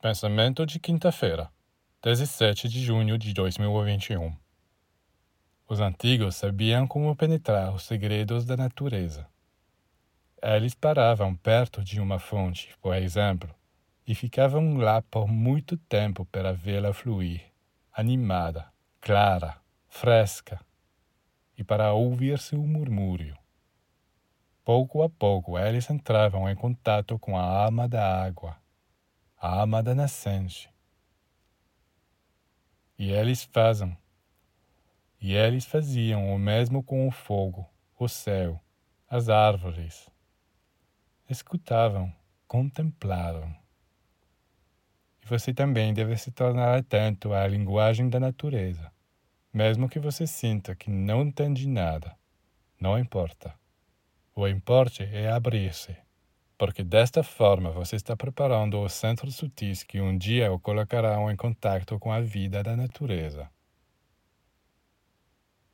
Pensamento de quinta-feira, 17 de junho de 2021. Os antigos sabiam como penetrar os segredos da natureza. Eles paravam perto de uma fonte, por exemplo, e ficavam lá por muito tempo para vê-la fluir, animada, clara, fresca, e para ouvir seu murmúrio. Pouco a pouco eles entravam em contato com a alma da água a alma da nascente. E eles fazem. E eles faziam o mesmo com o fogo, o céu, as árvores. Escutavam, contemplavam. E você também deve se tornar atento à linguagem da natureza, mesmo que você sinta que não entende nada. Não importa. O importe é abrir-se porque desta forma você está preparando os centros sutis que um dia o colocarão em contato com a vida da natureza.